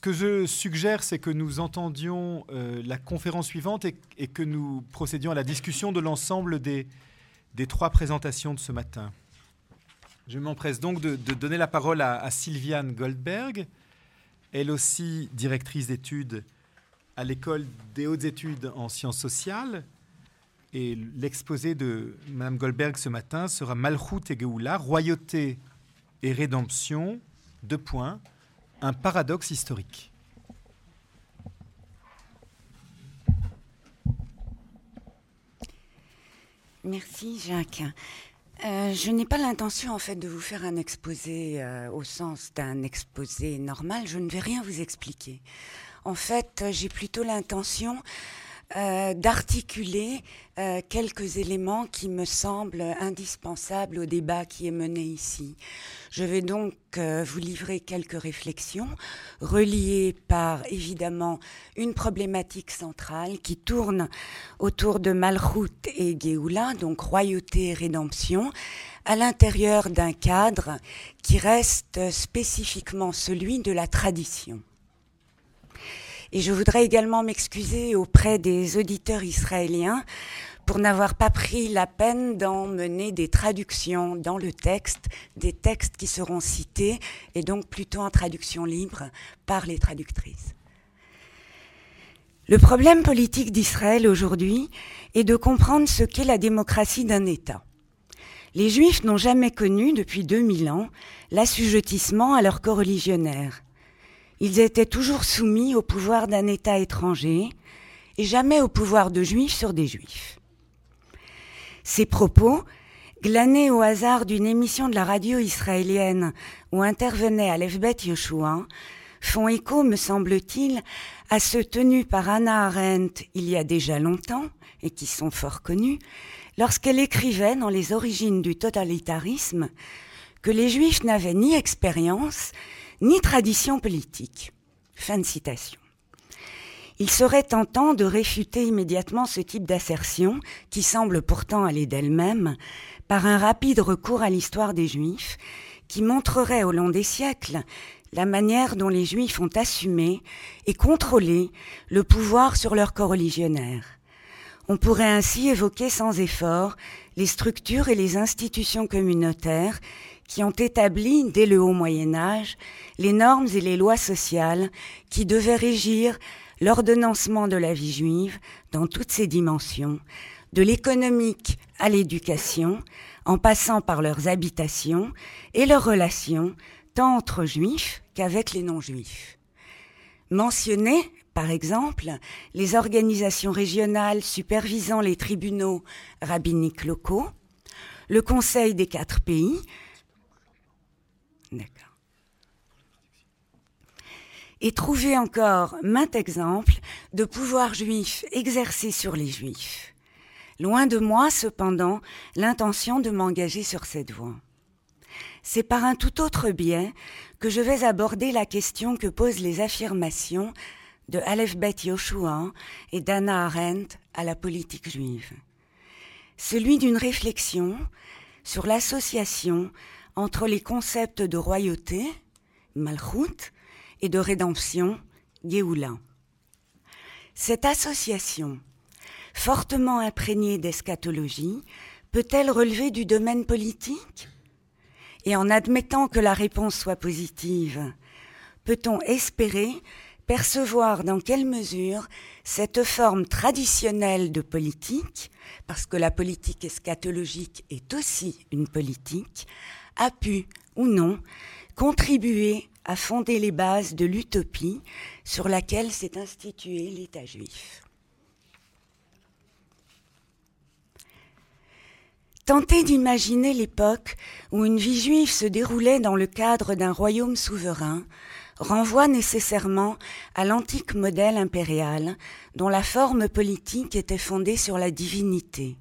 ce que je suggère, c'est que nous entendions euh, la conférence suivante et, que nous procédions à la discussion de l'ensemble des, trois présentations de ce matin. Je m'empresse donc de, donner la parole à, à, Sylviane Goldberg, elle aussi directrice d'études à l'école des hautes études en sciences sociales. Et l'exposé de Mme Goldberg ce matin sera Malchut et Geoula, royauté et rédemption, deux points, un paradoxe historique. Merci Jacques. Euh, je n'ai pas l'intention en fait de vous faire un exposé euh, au sens d'un exposé normal. Je ne vais rien vous expliquer. En fait, j'ai plutôt l'intention euh, d'articuler euh, quelques éléments qui me semblent indispensables au débat qui est mené ici. Je vais donc euh, vous livrer quelques réflexions reliées par évidemment une problématique centrale qui tourne autour de Malchut et Géoula, donc royauté et rédemption, à l'intérieur d'un cadre qui reste spécifiquement celui de la tradition. Et je voudrais également m'excuser auprès des auditeurs israéliens pour n'avoir pas pris la peine d'emmener des traductions dans le texte, des textes qui seront cités, et donc plutôt en traduction libre par les traductrices. Le problème politique d'Israël aujourd'hui est de comprendre ce qu'est la démocratie d'un État. Les Juifs n'ont jamais connu, depuis 2000 ans, l'assujettissement à leur coreligionnaire. Ils étaient toujours soumis au pouvoir d'un État étranger et jamais au pouvoir de juifs sur des juifs. Ces propos, glanés au hasard d'une émission de la radio israélienne où intervenait Alefbet Yoshua, font écho, me semble-t-il, à ceux tenus par Anna Arendt il y a déjà longtemps, et qui sont fort connus, lorsqu'elle écrivait dans Les origines du totalitarisme que les juifs n'avaient ni expérience, ni tradition politique. Fin de citation. Il serait tentant de réfuter immédiatement ce type d'assertion, qui semble pourtant aller d'elle-même, par un rapide recours à l'histoire des Juifs, qui montrerait au long des siècles la manière dont les Juifs ont assumé et contrôlé le pouvoir sur leur corps religionnaire. On pourrait ainsi évoquer sans effort les structures et les institutions communautaires qui ont établi, dès le haut Moyen Âge, les normes et les lois sociales qui devaient régir l'ordonnancement de la vie juive dans toutes ses dimensions, de l'économique à l'éducation, en passant par leurs habitations et leurs relations, tant entre juifs qu'avec les non-juifs. Mentionner, par exemple, les organisations régionales supervisant les tribunaux rabbiniques locaux, le Conseil des quatre pays, D'accord. Et trouver encore maint exemple de pouvoir juif exercé sur les juifs. Loin de moi, cependant, l'intention de m'engager sur cette voie. C'est par un tout autre biais que je vais aborder la question que posent les affirmations de Aleph Bet Yoshua et d'Anna Arendt à la politique juive. Celui d'une réflexion sur l'association entre les concepts de royauté, Malchut, et de rédemption, Géoula. Cette association, fortement imprégnée d'eschatologie, peut-elle relever du domaine politique? Et en admettant que la réponse soit positive, peut-on espérer percevoir dans quelle mesure cette forme traditionnelle de politique, parce que la politique eschatologique est aussi une politique, a pu, ou non, contribuer à fonder les bases de l'utopie sur laquelle s'est institué l'État juif. Tenter d'imaginer l'époque où une vie juive se déroulait dans le cadre d'un royaume souverain renvoie nécessairement à l'antique modèle impérial dont la forme politique était fondée sur la divinité.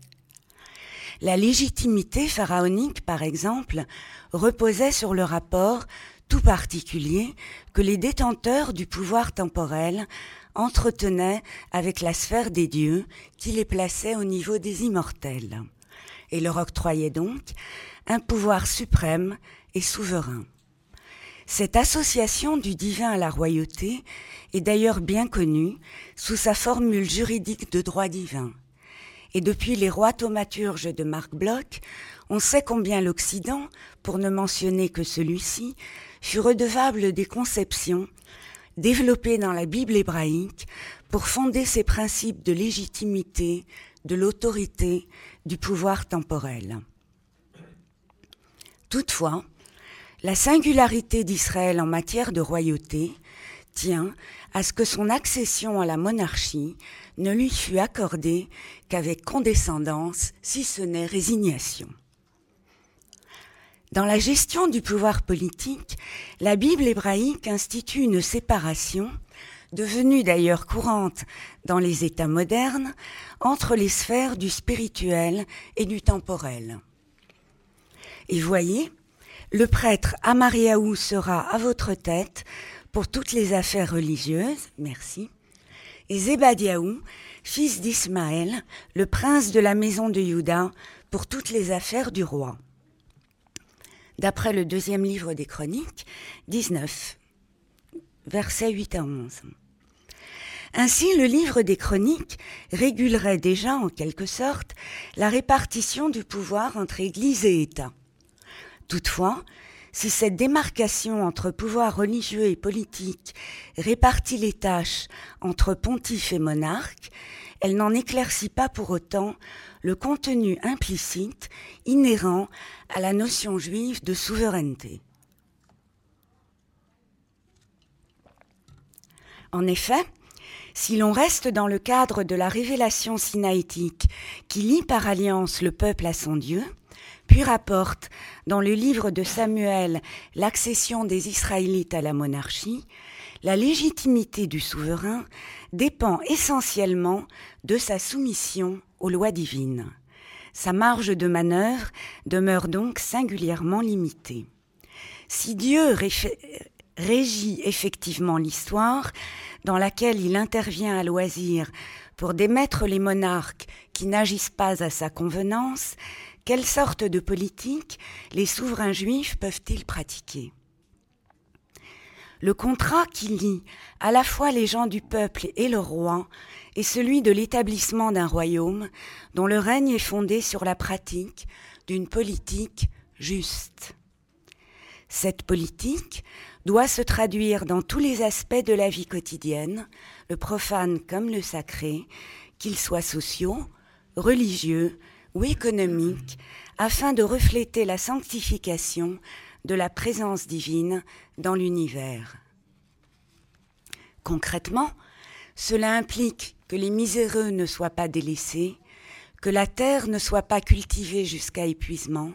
La légitimité pharaonique, par exemple, reposait sur le rapport tout particulier que les détenteurs du pouvoir temporel entretenaient avec la sphère des dieux qui les plaçait au niveau des immortels et leur octroyait donc un pouvoir suprême et souverain. Cette association du divin à la royauté est d'ailleurs bien connue sous sa formule juridique de droit divin. Et depuis les rois thaumaturges de Marc Bloch, on sait combien l'Occident, pour ne mentionner que celui-ci, fut redevable des conceptions développées dans la Bible hébraïque pour fonder ses principes de légitimité, de l'autorité, du pouvoir temporel. Toutefois, la singularité d'Israël en matière de royauté tient à ce que son accession à la monarchie ne lui fut accordée qu'avec condescendance, si ce n'est résignation. Dans la gestion du pouvoir politique, la Bible hébraïque institue une séparation, devenue d'ailleurs courante dans les États modernes, entre les sphères du spirituel et du temporel. Et voyez, le prêtre Amariaou sera à votre tête pour toutes les affaires religieuses, merci, et Zébadiaou, fils d'Ismaël, le prince de la maison de Juda, pour toutes les affaires du roi. D'après le deuxième livre des Chroniques, 19, versets 8 à 11. Ainsi, le livre des Chroniques régulerait déjà, en quelque sorte, la répartition du pouvoir entre Église et État. Toutefois, si cette démarcation entre pouvoir religieux et politique répartit les tâches entre pontife et monarque, elle n'en éclaircit pas pour autant le contenu implicite inhérent à la notion juive de souveraineté. En effet, si l'on reste dans le cadre de la révélation sinaïtique qui lie par alliance le peuple à son Dieu, puis rapporte dans le livre de Samuel l'accession des Israélites à la monarchie, la légitimité du souverain dépend essentiellement de sa soumission aux lois divines. Sa marge de manœuvre demeure donc singulièrement limitée. Si Dieu régit effectivement l'histoire, dans laquelle il intervient à loisir pour démettre les monarques qui n'agissent pas à sa convenance, quelle sorte de politique les souverains juifs peuvent-ils pratiquer? Le contrat qui lie à la fois les gens du peuple et le roi est celui de l'établissement d'un royaume dont le règne est fondé sur la pratique d'une politique juste. Cette politique doit se traduire dans tous les aspects de la vie quotidienne, le profane comme le sacré, qu'ils soient sociaux, religieux, ou économique afin de refléter la sanctification de la présence divine dans l'univers. Concrètement, cela implique que les miséreux ne soient pas délaissés, que la terre ne soit pas cultivée jusqu'à épuisement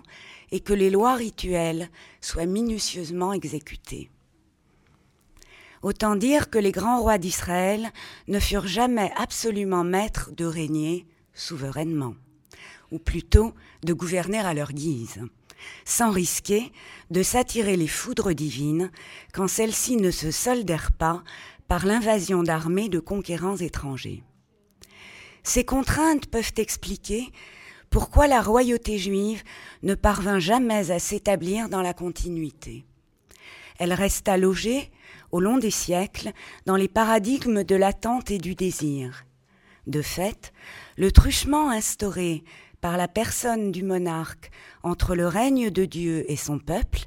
et que les lois rituelles soient minutieusement exécutées. Autant dire que les grands rois d'Israël ne furent jamais absolument maîtres de régner souverainement ou plutôt de gouverner à leur guise, sans risquer de s'attirer les foudres divines quand celles-ci ne se soldèrent pas par l'invasion d'armées de conquérants étrangers. Ces contraintes peuvent expliquer pourquoi la royauté juive ne parvint jamais à s'établir dans la continuité. Elle resta logée, au long des siècles, dans les paradigmes de l'attente et du désir. De fait, le truchement instauré par la personne du monarque entre le règne de Dieu et son peuple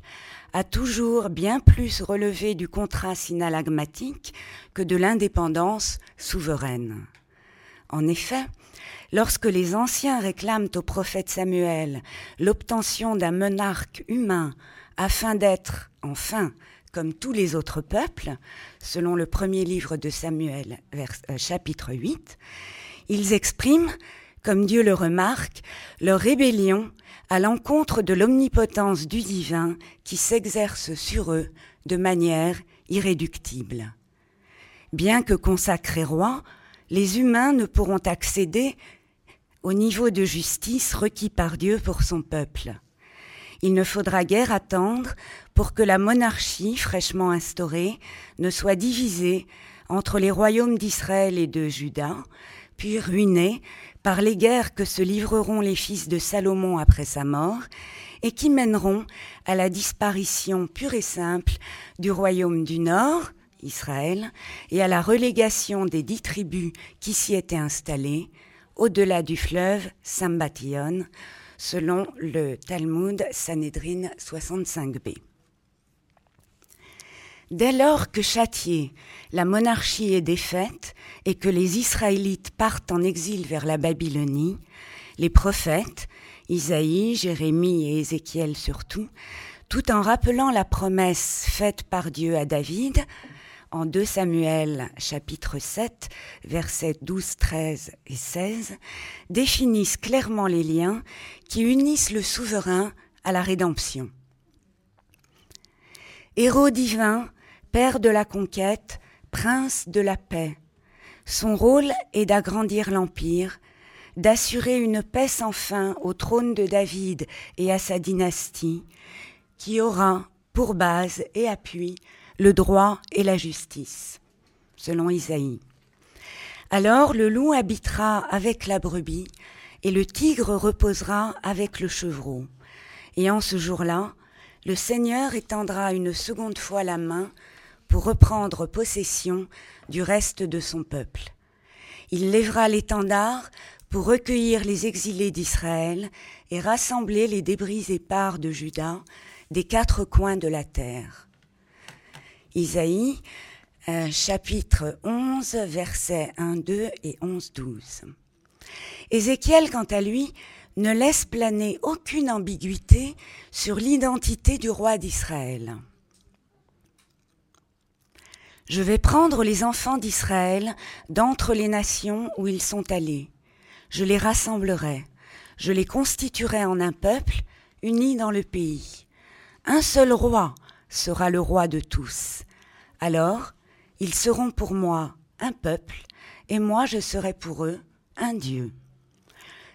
a toujours bien plus relevé du contrat synalagmatique que de l'indépendance souveraine. En effet, lorsque les anciens réclament au prophète Samuel l'obtention d'un monarque humain afin d'être, enfin, comme tous les autres peuples, selon le premier livre de Samuel, euh, chapitre 8, ils expriment comme Dieu le remarque, leur rébellion à l'encontre de l'omnipotence du divin qui s'exerce sur eux de manière irréductible. Bien que consacrés rois, les humains ne pourront accéder au niveau de justice requis par Dieu pour son peuple. Il ne faudra guère attendre pour que la monarchie fraîchement instaurée ne soit divisée entre les royaumes d'Israël et de Juda, puis ruiné par les guerres que se livreront les fils de Salomon après sa mort, et qui mèneront à la disparition pure et simple du royaume du Nord, Israël, et à la relégation des dix tribus qui s'y étaient installées, au-delà du fleuve Sambation, selon le Talmud Sanhedrin 65b. Dès lors que châtiée, la monarchie est défaite et que les Israélites partent en exil vers la Babylonie, les prophètes, Isaïe, Jérémie et Ézéchiel surtout, tout en rappelant la promesse faite par Dieu à David en 2 Samuel chapitre 7 versets 12, 13 et 16, définissent clairement les liens qui unissent le souverain à la rédemption. Héros divin, père de la conquête, prince de la paix, son rôle est d'agrandir l'empire, d'assurer une paix sans fin au trône de David et à sa dynastie, qui aura pour base et appui le droit et la justice, selon Isaïe. Alors le loup habitera avec la brebis, et le tigre reposera avec le chevreau. Et en ce jour-là, le Seigneur étendra une seconde fois la main pour reprendre possession du reste de son peuple. Il lèvera l'étendard pour recueillir les exilés d'Israël et rassembler les débris épars de Juda des quatre coins de la terre. Isaïe, euh, chapitre 11, versets 1, 2 et 11, 12. Ézéchiel, quant à lui, ne laisse planer aucune ambiguïté sur l'identité du roi d'Israël. Je vais prendre les enfants d'Israël d'entre les nations où ils sont allés je les rassemblerai, je les constituerai en un peuple uni dans le pays. Un seul roi sera le roi de tous. Alors, ils seront pour moi un peuple, et moi je serai pour eux un Dieu.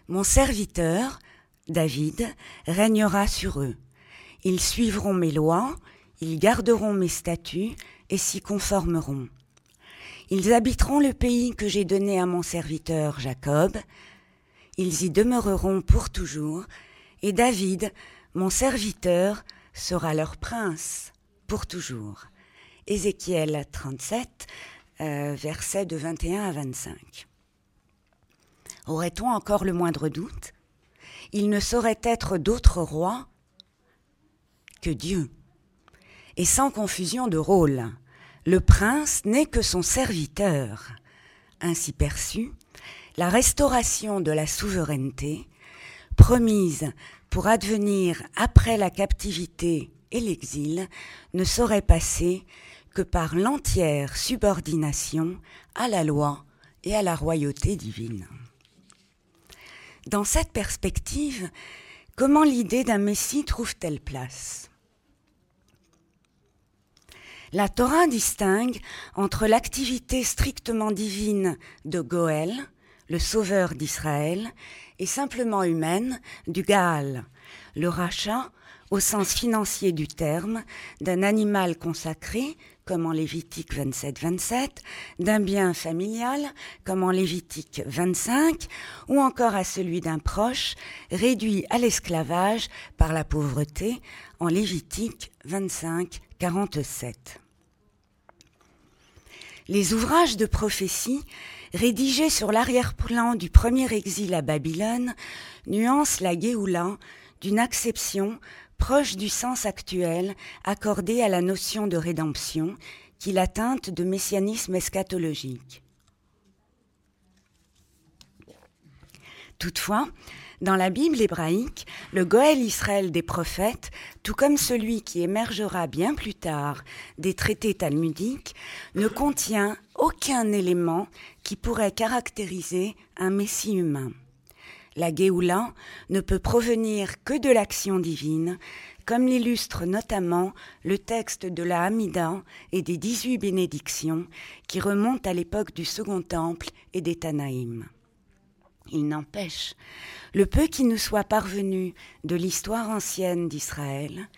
Mon serviteur, David, régnera sur eux. Ils suivront mes lois, ils garderont mes statuts et s'y conformeront. Ils habiteront le pays que j'ai donné à mon serviteur Jacob. Ils y demeureront pour toujours, et David, mon serviteur, sera leur prince pour toujours. Ézéchiel 37, euh, versets de 21 à 25. Aurait-on encore le moindre doute? Il ne saurait être d'autre roi que Dieu. Et sans confusion de rôle, le prince n'est que son serviteur. Ainsi perçu, la restauration de la souveraineté, promise pour advenir après la captivité et l'exil, ne saurait passer que par l'entière subordination à la loi et à la royauté divine. Dans cette perspective, comment l'idée d'un Messie trouve-t-elle place? La Torah distingue entre l'activité strictement divine de Goël, le sauveur d'Israël, et simplement humaine du Gaal, le rachat, au sens financier du terme, d'un animal consacré, comme en Lévitique 27-27, d'un bien familial, comme en Lévitique 25, ou encore à celui d'un proche, réduit à l'esclavage par la pauvreté, en Lévitique 25-47. Les ouvrages de prophétie, rédigés sur l'arrière-plan du premier exil à Babylone, nuancent la Géoula d'une acception proche du sens actuel accordé à la notion de rédemption, qui la teinte de messianisme eschatologique. Toutefois, dans la Bible hébraïque, le Goël Israël des prophètes, tout comme celui qui émergera bien plus tard des traités talmudiques, ne contient aucun élément qui pourrait caractériser un Messie humain. La Géoula ne peut provenir que de l'action divine, comme l'illustre notamment le texte de la Hamida et des dix-huit bénédictions qui remontent à l'époque du Second Temple et des Tanaïm. Il n'empêche, le peu qui nous soit parvenu de l'histoire ancienne d'Israël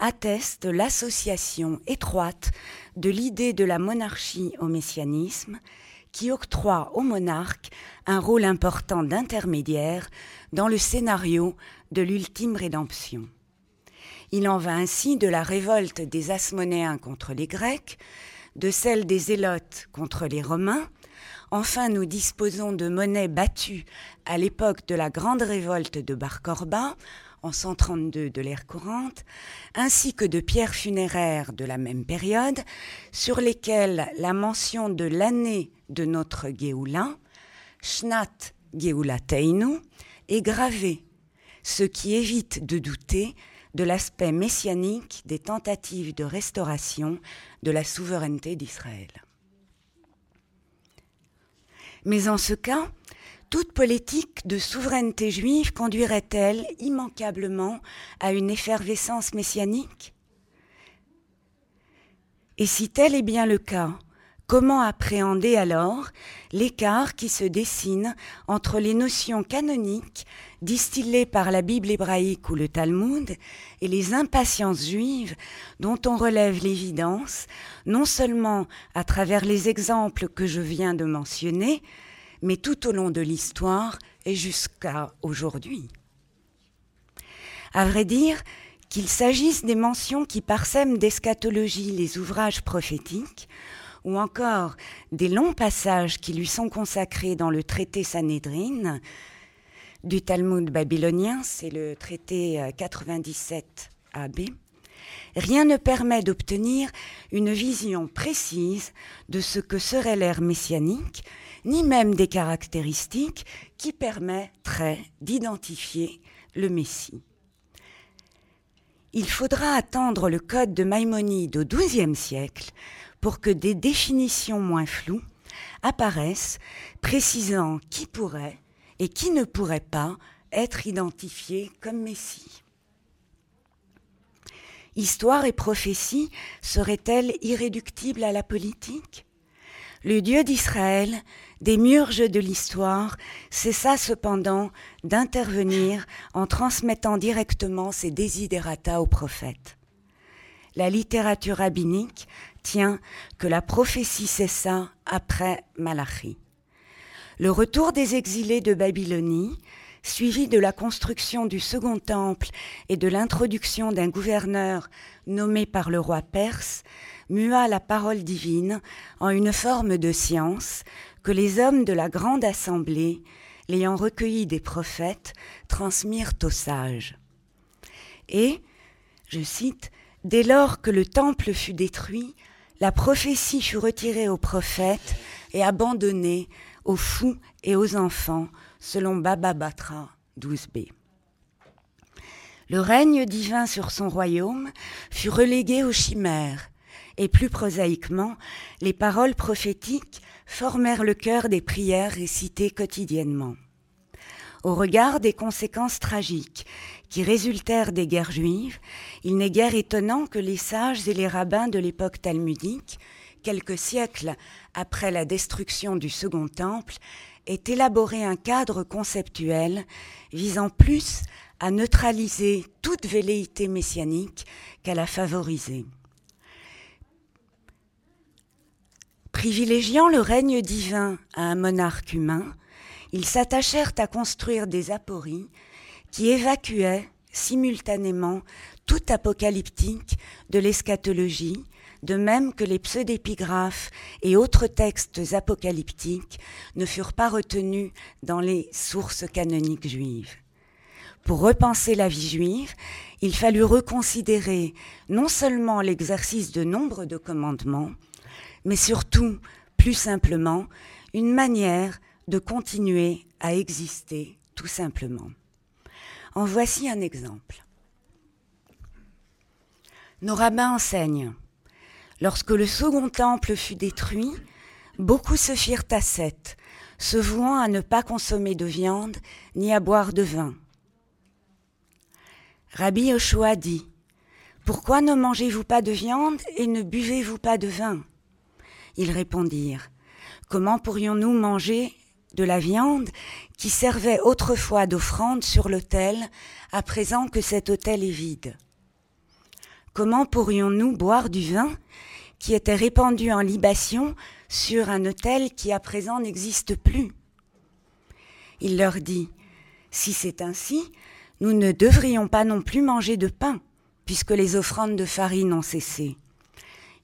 atteste l'association étroite de l'idée de la monarchie au messianisme qui octroie au monarque un rôle important d'intermédiaire dans le scénario de l'ultime rédemption. Il en va ainsi de la révolte des Asmonéens contre les Grecs, de celle des Zélotes contre les Romains. Enfin, nous disposons de monnaies battues à l'époque de la grande révolte de Bar Corba, en 132 de l'ère courante, ainsi que de pierres funéraires de la même période, sur lesquelles la mention de l'année de notre Géoula, Shnat Teinu, est gravée, ce qui évite de douter de l'aspect messianique des tentatives de restauration de la souveraineté d'Israël. Mais en ce cas, toute politique de souveraineté juive conduirait-elle immanquablement à une effervescence messianique? Et si tel est bien le cas, comment appréhender alors l'écart qui se dessine entre les notions canoniques distillées par la Bible hébraïque ou le Talmud et les impatiences juives dont on relève l'évidence, non seulement à travers les exemples que je viens de mentionner, mais tout au long de l'histoire et jusqu'à aujourd'hui. À vrai dire, qu'il s'agisse des mentions qui parsèment d'eschatologie les ouvrages prophétiques, ou encore des longs passages qui lui sont consacrés dans le traité Sanhédrin du Talmud babylonien, c'est le traité 97 euh, AB, rien ne permet d'obtenir une vision précise de ce que serait l'ère messianique ni même des caractéristiques qui permettraient d'identifier le Messie. Il faudra attendre le code de Maïmonide au XIIe siècle pour que des définitions moins floues apparaissent précisant qui pourrait et qui ne pourrait pas être identifié comme Messie. Histoire et prophétie seraient-elles irréductibles à la politique? Le Dieu d'Israël des murges de l'histoire, cessa cependant d'intervenir en transmettant directement ses désiderata aux prophètes. La littérature rabbinique tient que la prophétie cessa après Malachi. Le retour des exilés de Babylonie, suivi de la construction du second temple et de l'introduction d'un gouverneur nommé par le roi perse, mua la parole divine en une forme de science que les hommes de la grande assemblée, l'ayant recueilli des prophètes, transmirent aux sages. Et, je cite, Dès lors que le temple fut détruit, la prophétie fut retirée aux prophètes et abandonnée aux fous et aux enfants, selon Baba Batra 12b. Le règne divin sur son royaume fut relégué aux chimères, et plus prosaïquement, les paroles prophétiques formèrent le cœur des prières récitées quotidiennement. Au regard des conséquences tragiques qui résultèrent des guerres juives, il n'est guère étonnant que les sages et les rabbins de l'époque talmudique, quelques siècles après la destruction du Second Temple, aient élaboré un cadre conceptuel visant plus à neutraliser toute velléité messianique qu'à la favoriser. Privilégiant le règne divin à un monarque humain, ils s'attachèrent à construire des apories qui évacuaient simultanément tout apocalyptique de l'eschatologie, de même que les pseudépigraphes et autres textes apocalyptiques ne furent pas retenus dans les sources canoniques juives. Pour repenser la vie juive, il fallut reconsidérer non seulement l'exercice de nombre de commandements, mais surtout, plus simplement, une manière de continuer à exister tout simplement. En voici un exemple. Nos rabbins enseignent. Lorsque le second temple fut détruit, beaucoup se firent ascètes, se vouant à ne pas consommer de viande ni à boire de vin. Rabbi Yoshua dit Pourquoi ne mangez-vous pas de viande et ne buvez-vous pas de vin? Ils répondirent Comment pourrions-nous manger de la viande qui servait autrefois d'offrande sur l'autel, à présent que cet autel est vide? Comment pourrions-nous boire du vin qui était répandu en libation sur un autel qui à présent n'existe plus? Il leur dit, si c'est ainsi, nous ne devrions pas non plus manger de pain, puisque les offrandes de farine ont cessé.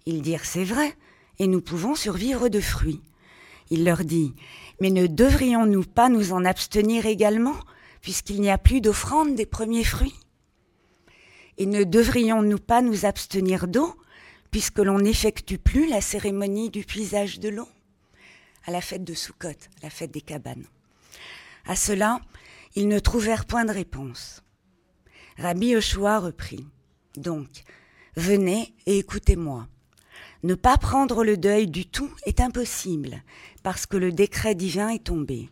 Ils dirent, c'est vrai, et nous pouvons survivre de fruits. Il leur dit, mais ne devrions-nous pas nous en abstenir également, puisqu'il n'y a plus d'offrande des premiers fruits? Et ne devrions-nous pas nous abstenir d'eau, puisque l'on n'effectue plus la cérémonie du puisage de l'eau? À la fête de Soukhot, la fête des cabanes À cela, ils ne trouvèrent point de réponse. Rabbi Yoshua reprit. Donc, venez et écoutez-moi. Ne pas prendre le deuil du tout est impossible, parce que le décret divin est tombé.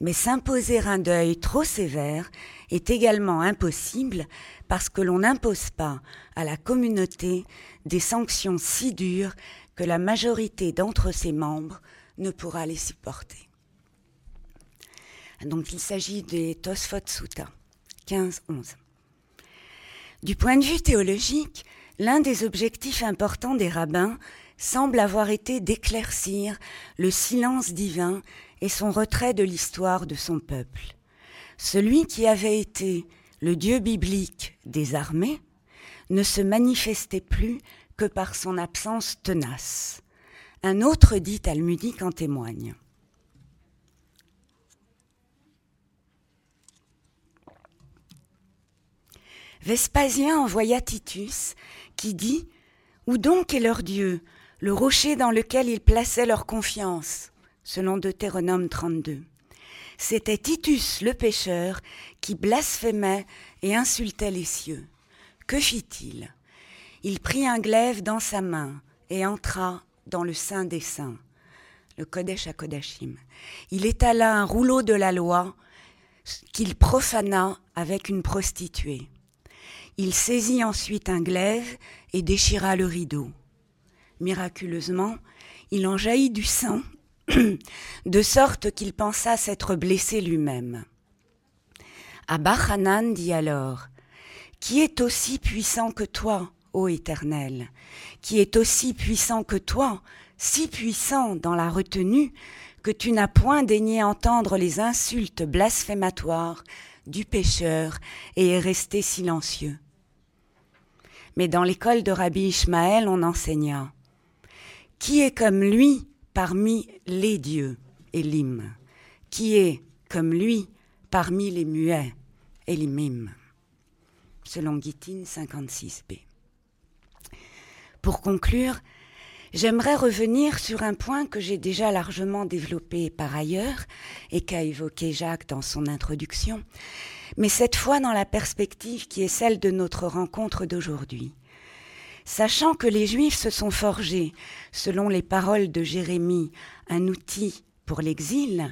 Mais s'imposer un deuil trop sévère est également impossible parce que l'on n'impose pas à la communauté des sanctions si dures que la majorité d'entre ses membres ne pourra les supporter. Donc il s'agit des Tosfot Sutta 15-11. Du point de vue théologique, l'un des objectifs importants des rabbins semble avoir été d'éclaircir le silence divin et son retrait de l'histoire de son peuple. Celui qui avait été le Dieu biblique des armées ne se manifestait plus que par son absence tenace. Un autre dit talmudique en témoigne. Vespasien envoya Titus, qui dit Où donc est leur Dieu, le rocher dans lequel ils plaçaient leur confiance? Selon Deutéronome 32. C'était Titus le pécheur qui blasphémait et insultait les cieux. Que fit-il? Il prit un glaive dans sa main et entra dans le Saint des Saints, le Kodesh à Kodashim. Il étala un rouleau de la loi qu'il profana avec une prostituée. Il saisit ensuite un glaive et déchira le rideau. Miraculeusement, il en jaillit du sang, de sorte qu'il pensa s'être blessé lui-même. Abba Hanan dit alors Qui est aussi puissant que toi, ô Éternel? Qui est aussi puissant que toi, si puissant dans la retenue que tu n'as point daigné entendre les insultes blasphématoires du pécheur et est resté silencieux? Mais dans l'école de Rabbi Ishmaël, on enseigna Qui est comme lui parmi les dieux Elim? Qui est comme lui parmi les muets Elimim? Selon Gittin 56b. Pour conclure, J'aimerais revenir sur un point que j'ai déjà largement développé par ailleurs et qu'a évoqué Jacques dans son introduction, mais cette fois dans la perspective qui est celle de notre rencontre d'aujourd'hui. Sachant que les Juifs se sont forgés, selon les paroles de Jérémie, un outil pour l'exil,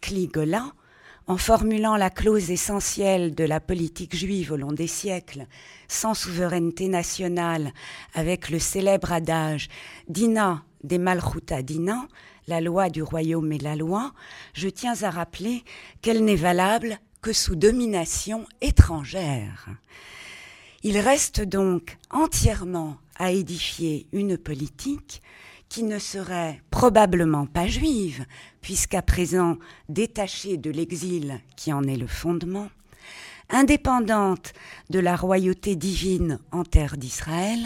Cligola, en formulant la clause essentielle de la politique juive au long des siècles, sans souveraineté nationale, avec le célèbre adage Dina des Malchuta Dina, la loi du royaume et la loi, je tiens à rappeler qu'elle n'est valable que sous domination étrangère. Il reste donc entièrement à édifier une politique qui ne serait probablement pas juive, puisqu'à présent détachée de l'exil qui en est le fondement, indépendante de la royauté divine en terre d'Israël,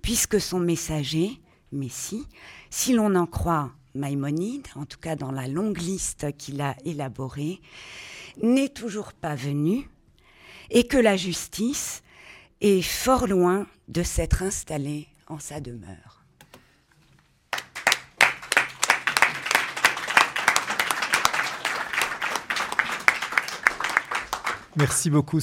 puisque son messager, Messie, si l'on en croit Maïmonide, en tout cas dans la longue liste qu'il a élaborée, n'est toujours pas venu, et que la justice est fort loin de s'être installée en sa demeure. Merci beaucoup.